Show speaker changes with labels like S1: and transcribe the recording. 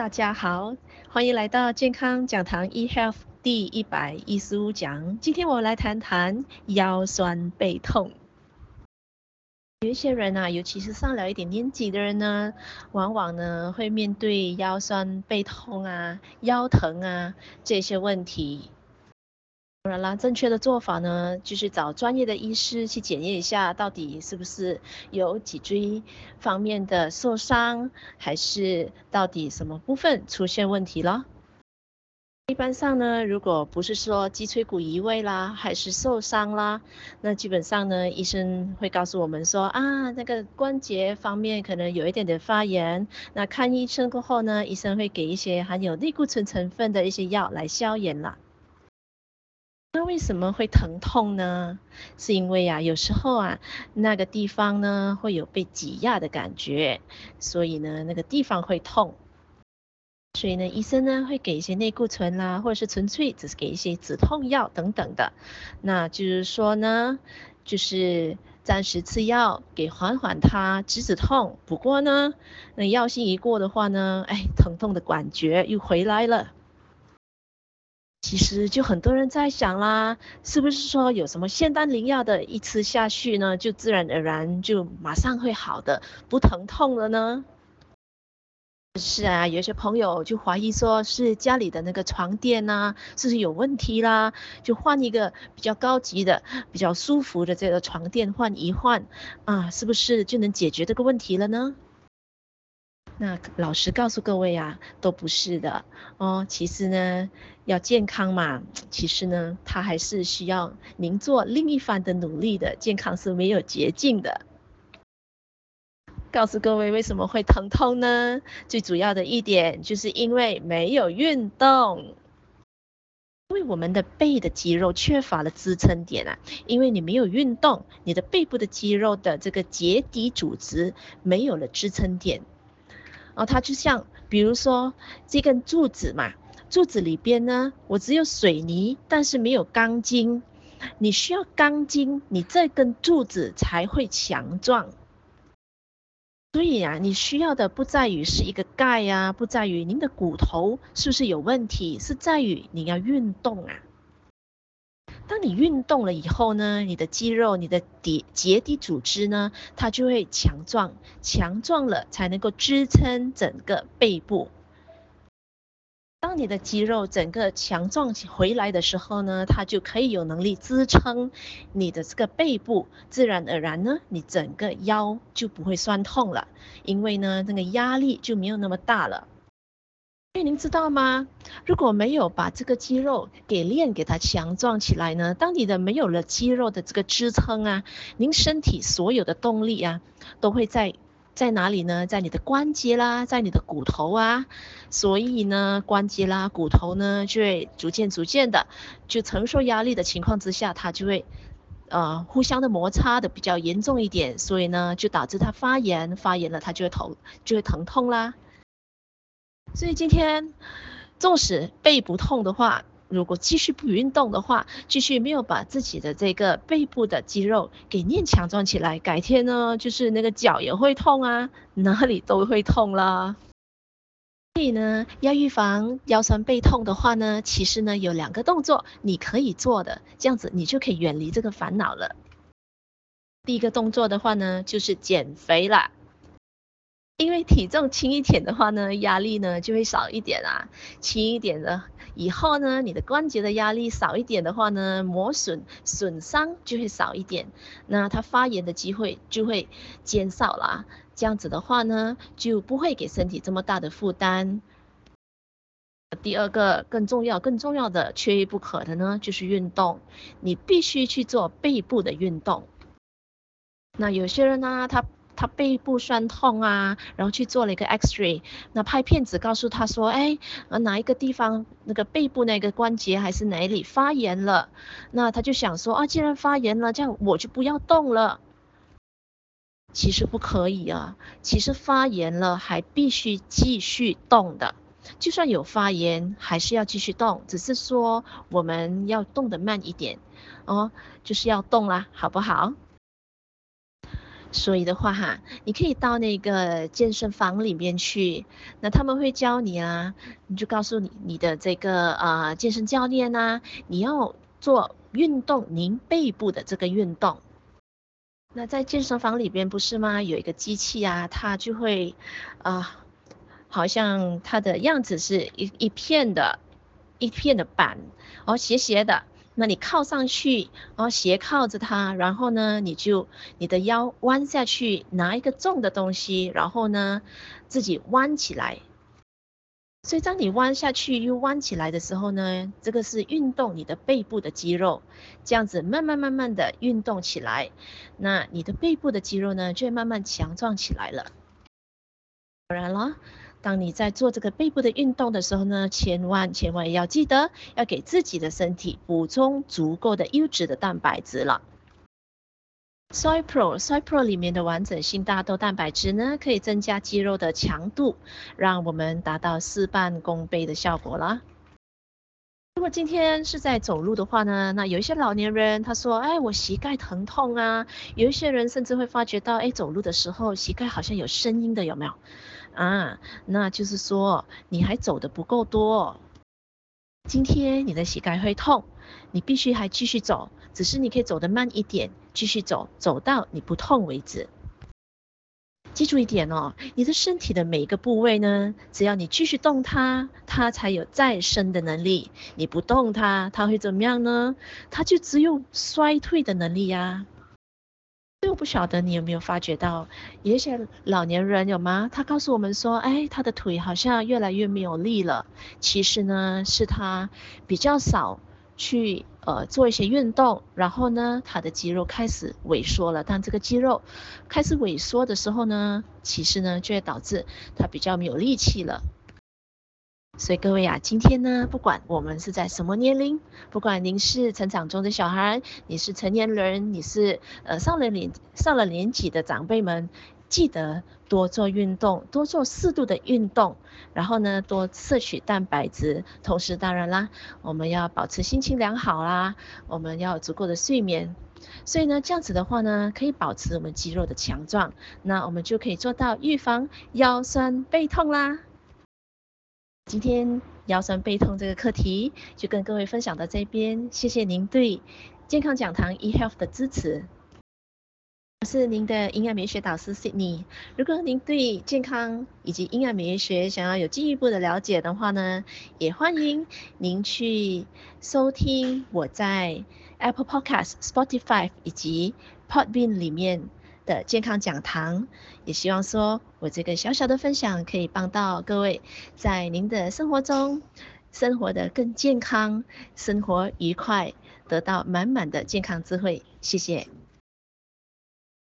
S1: 大家好，欢迎来到健康讲堂 eHealth 第一百一十五讲。今天我来谈谈腰酸背痛。有一些人啊，尤其是上了一点年纪的人呢，往往呢会面对腰酸背痛啊、腰疼啊这些问题。当然啦，正确的做法呢，就是找专业的医师去检验一下，到底是不是有脊椎方面的受伤，还是到底什么部分出现问题了。一般上呢，如果不是说脊椎骨移位啦，还是受伤啦，那基本上呢，医生会告诉我们说啊，那个关节方面可能有一点点发炎。那看医生过后呢，医生会给一些含有类固醇成分的一些药来消炎啦。那为什么会疼痛呢？是因为啊，有时候啊，那个地方呢会有被挤压的感觉，所以呢，那个地方会痛。所以呢，医生呢会给一些内固醇啦，或者是纯粹只是给一些止痛药等等的。那就是说呢，就是暂时吃药给缓缓它止止痛。不过呢，那药性一过的话呢，哎，疼痛的感觉又回来了。其实就很多人在想啦，是不是说有什么仙丹灵药的，一吃下去呢，就自然而然就马上会好的，不疼痛了呢？是啊，有些朋友就怀疑说是家里的那个床垫呐、是不是有问题啦？就换一个比较高级的、比较舒服的这个床垫换一换啊，是不是就能解决这个问题了呢？那老实告诉各位啊，都不是的哦。其实呢，要健康嘛，其实呢，它还是需要您做另一番的努力的。健康是没有捷径的。告诉各位为什么会疼痛呢？最主要的一点就是因为没有运动，因为我们的背的肌肉缺乏了支撑点啊。因为你没有运动，你的背部的肌肉的这个结缔组织没有了支撑点。哦，它就像，比如说这根柱子嘛，柱子里边呢，我只有水泥，但是没有钢筋。你需要钢筋，你这根柱子才会强壮。所以啊，你需要的不在于是一个盖呀，不在于您的骨头是不是有问题，是在于你要运动啊。当你运动了以后呢，你的肌肉、你的底结缔组织呢，它就会强壮，强壮了才能够支撑整个背部。当你的肌肉整个强壮回来的时候呢，它就可以有能力支撑你的这个背部，自然而然呢，你整个腰就不会酸痛了，因为呢，那个压力就没有那么大了。因为您知道吗？如果没有把这个肌肉给练，给它强壮起来呢，当你的没有了肌肉的这个支撑啊，您身体所有的动力啊，都会在在哪里呢？在你的关节啦，在你的骨头啊。所以呢，关节啦、骨头呢，就会逐渐逐渐的就承受压力的情况之下，它就会呃互相的摩擦的比较严重一点，所以呢，就导致它发炎，发炎了它就会头就会疼痛啦。所以今天，纵使背不痛的话，如果继续不运动的话，继续没有把自己的这个背部的肌肉给练强壮起来，改天呢，就是那个脚也会痛啊，哪里都会痛啦。所以呢，要预防腰酸背痛的话呢，其实呢有两个动作你可以做的，这样子你就可以远离这个烦恼了。第一个动作的话呢，就是减肥啦。因为体重轻一点的话呢，压力呢就会少一点啊。轻一点的以后呢，你的关节的压力少一点的话呢，磨损损伤就会少一点，那它发炎的机会就会减少啦。这样子的话呢，就不会给身体这么大的负担。第二个更重要、更重要的、缺一不可的呢，就是运动。你必须去做背部的运动。那有些人呢，他。他背部酸痛啊，然后去做了一个 X-ray，那拍片子告诉他说，哎，哪一个地方那个背部那个关节还是哪里发炎了？那他就想说啊，既然发炎了，这样我就不要动了。其实不可以啊，其实发炎了还必须继续动的，就算有发炎还是要继续动，只是说我们要动得慢一点哦，就是要动啦，好不好？所以的话哈，你可以到那个健身房里面去，那他们会教你啊，你就告诉你你的这个呃健身教练啊，你要做运动，您背部的这个运动。那在健身房里边不是吗？有一个机器啊，它就会啊、好像它的样子是一一片的，一片的板，哦斜斜的。那你靠上去，然后斜靠着它，然后呢，你就你的腰弯下去，拿一个重的东西，然后呢，自己弯起来。所以当你弯下去又弯起来的时候呢，这个是运动你的背部的肌肉，这样子慢慢慢慢的运动起来，那你的背部的肌肉呢，就会慢慢强壮起来了。当然了。当你在做这个背部的运动的时候呢，千万千万要记得要给自己的身体补充足够的优质的蛋白质了。Soy Pro Soy Pro 里面的完整性大豆蛋白质呢，可以增加肌肉的强度，让我们达到事半功倍的效果了。如果今天是在走路的话呢，那有一些老年人他说，哎，我膝盖疼痛啊。有一些人甚至会发觉到，哎，走路的时候膝盖好像有声音的，有没有？啊，那就是说你还走得不够多。今天你的膝盖会痛，你必须还继续走，只是你可以走得慢一点，继续走，走到你不痛为止。记住一点哦，你的身体的每一个部位呢，只要你继续动它，它才有再生的能力。你不动它，它会怎么样呢？它就只有衰退的能力呀。所以我不晓得你有没有发觉到，有些老年人有吗？他告诉我们说，哎，他的腿好像越来越没有力了。其实呢，是他比较少。去呃做一些运动，然后呢，他的肌肉开始萎缩了。当这个肌肉开始萎缩的时候呢，其实呢就会导致他比较没有力气了。所以各位啊，今天呢，不管我们是在什么年龄，不管您是成长中的小孩，你是成年人，你是呃上了年上了年纪的长辈们。记得多做运动，多做适度的运动，然后呢，多摄取蛋白质。同时，当然啦，我们要保持心情良好啦，我们要有足够的睡眠。所以呢，这样子的话呢，可以保持我们肌肉的强壮，那我们就可以做到预防腰酸背痛啦。今天腰酸背痛这个课题就跟各位分享到这边，谢谢您对健康讲堂 eHealth 的支持。我是您的营养美学导师 Sydney。如果您对健康以及营养美学想要有进一步的了解的话呢，也欢迎您去收听我在 Apple Podcast、Spotify 以及 Podbean 里面的健康讲堂。也希望说我这个小小的分享可以帮到各位，在您的生活中生活的更健康，生活愉快，得到满满的健康智慧。谢谢。